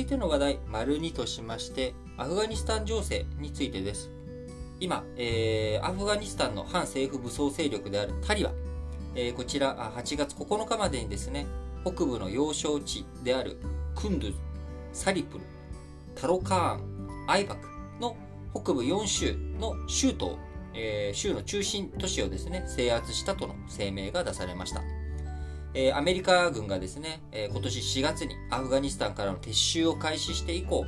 いての話題、丸2としまして、アフガニスタン情勢についてです。今、えー、アフガニスタンの反政府武装勢力であるタリバン、えー、こちら8月9日までにですね、北部の要衝地であるクンドゥズ、サリプル、タロカーン、アイバクの北部4州の州都、えー、州の中心都市をですね、制圧したとの声明が出されました。えー、アメリカ軍がですね、えー、今年4月にアフガニスタンからの撤収を開始して以降、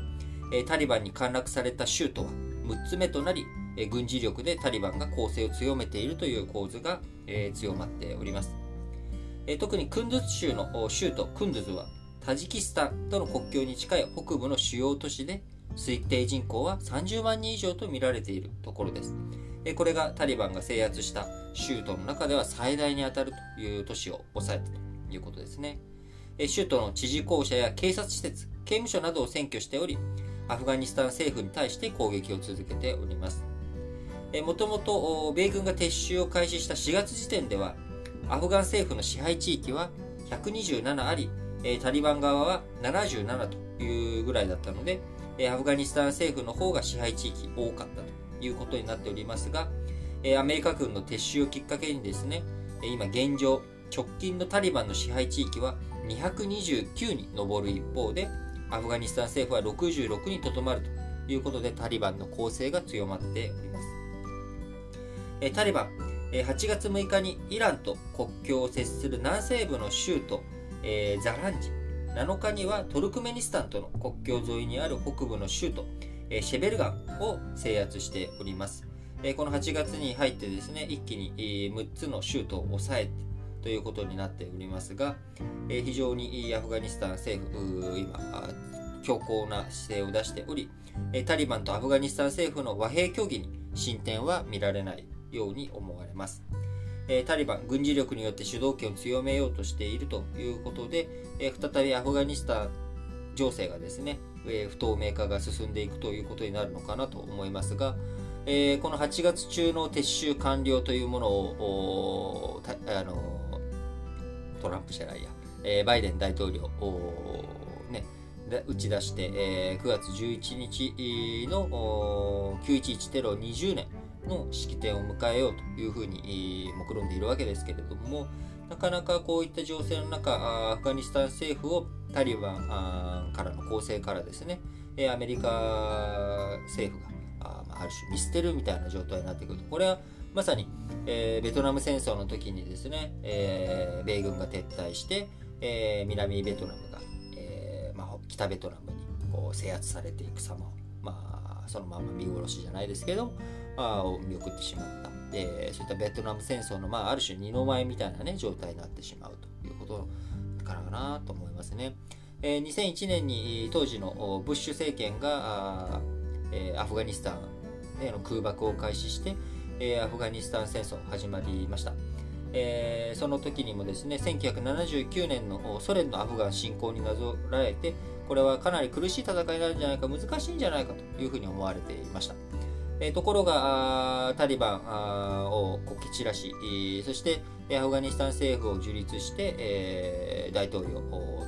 えー、タリバンに陥落された州都は6つ目となり、え軍事力でタリバンが攻勢を強めているという構図が、え強まっております、え特にクンドゥズ州の州都クンドゥズはタジキスタンとの国境に近い北部の主要都市で推定人口は30万人以上と見られているところです。これがタリバンが制圧した州都の中では最大に当たるという都市を抑えたということですね。州都の知事公舎や警察施設、刑務所などを占拠しており、アフガニスタン政府に対して攻撃を続けております。もともと米軍が撤収を開始した4月時点では、アフガン政府の支配地域は127あり、タリバン側は77というぐらいだったので、アフガニスタン政府の方が支配地域多かったということになっておりますが、アメリカ軍の撤収をきっかけにですね、今現状、直近のタリバンの支配地域は229に上る一方で、アフガニスタン政府は66にとどまるということで、タリバンの攻勢が強まっております。タリバン、8月6日にイランと国境を接する南西部の州都、え、ザランジ7日にはトルクメニスタンとの国境沿いにある北部の州都、シェベルガンを制圧しております、この8月に入ってですね一気に、え、6つの州都を抑えてということになっておりますが、非常にアフガニスタン政府今強硬な姿勢を出しておりタリバンとアフガニスタン政府の和平協議に進展は見られないように思われます。タリバン、軍事力によって主導権を強めようとしているということで、再びアフガニスタン情勢がですね、不透明化が進んでいくということになるのかなと思いますが、この8月中の撤収完了というものを、あのトランプじゃないや、バイデン大統領ね、打ち出して、え9月11日の911テロ20年の式典を迎えようというふうに目論んでいるわけですけれども、なかなかこういった情勢の中、アフガニスタン政府をタリバンからの攻勢からですね、アメリカ政府がある種見捨てるみたいな状態になってくると、これはまさに、えー、ベトナム戦争の時にですね、えー、米軍が撤退して、えー、南ベトナムが、えまあ、北ベトナムにこう制圧されていく様を、まあ、そのまま見殺しじゃないですけど、を見送ってしまった。でそういったベトナム戦争の、まあ、ある種二の舞みたいな、ね、状態になってしまうということからかなと思いますね。えー、2001年に当時のブッシュ政権がえー、アフガニスタンへの空爆を開始して、えー、アフガニスタン戦争始まりました。えー、その時にもですね1979年のソ連のアフガン侵攻になぞらえてこれはかなり苦しい戦いになるんじゃないか難しいんじゃないかというふうに思われていました。えところがタリバンをこき散らし、そしてアフガニスタン政府を樹立して、えー、大統領を、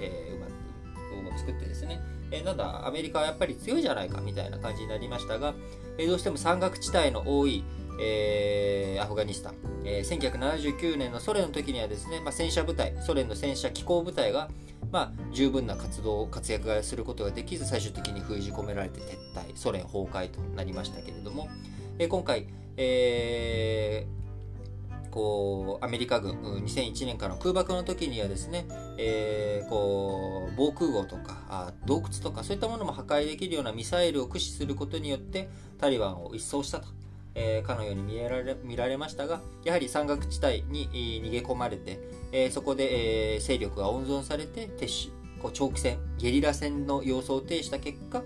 えー、うまく作ってですね、え、なんだアメリカはやっぱり強いじゃないかみたいな感じになりましたが、え、どうしても山岳地帯の多い、えー、アフガニスタン、えー、1979年のソ連の時にはですね、まあ、戦車部隊ソ連の戦車機構部隊がまあ、十分な活動、活躍がすることができず、最終的に封じ込められて撤退、ソ連崩壊となりましたけれども、え今回、えー、こうアメリカ軍2001年からの空爆の時にはですね、えー、こう防空壕とかあ洞窟とかそういったものも破壊できるようなミサイルを駆使することによってタリバンを一掃したと。えー、かのように見えられ見られましたが、やはり山岳地帯に逃げ込まれて、えー、そこで、えー、勢力が温存されて撤収、こう長期戦、ゲリラ戦の様相を呈した結果、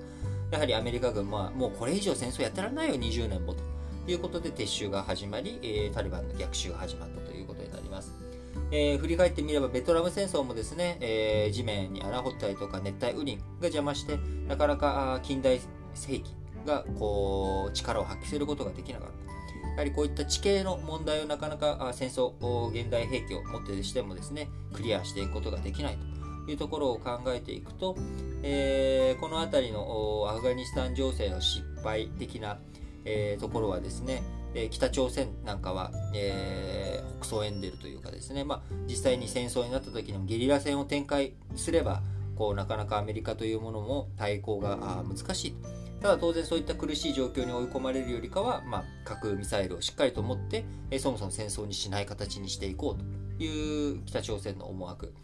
やはりアメリカ軍はもうこれ以上戦争やってられないよ、20年もということで撤収が始まり、えー、タリバンの逆襲が始まったということになります。えー、振り返ってみればベトナム戦争もですね、えー、地面に穴掘ったりとか熱帯雨林が邪魔してなかなか近代世紀がこう力を発揮することができなかった。やはりこういった地形の問題をなかなか戦争、現代兵器をもってしてもですね、クリアしていくことができないというところを考えていくと、えー、この辺りのアフガニスタン情勢の失敗的な、えー、ところはですね、え北朝鮮なんかは、えー、北総エンデルというかですね、まあ、実際に戦争になった時にもゲリラ戦を展開すればこうなかなかアメリカというものも対抗が難しいとただ当然そういった苦しい状況に追い込まれるよりかは、まあ、核ミサイルをしっかりと持って、えそもそも戦争にしない形にしていこうという北朝鮮の思惑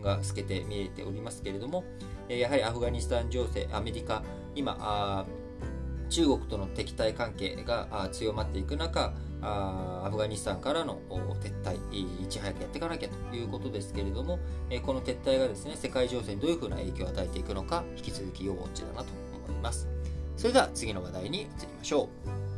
が透けて見えておりますけれども、えやはりアフガニスタン情勢アメリカ今あ中国との敵対関係が強まっていく中アフガニスタンからの撤退いち早くやっていかなきゃということですけれどもこの撤退がですね世界情勢にどういうふうな影響を与えていくのか引き続き要ウォッチだなと思います。それでは次の話題に移りましょう。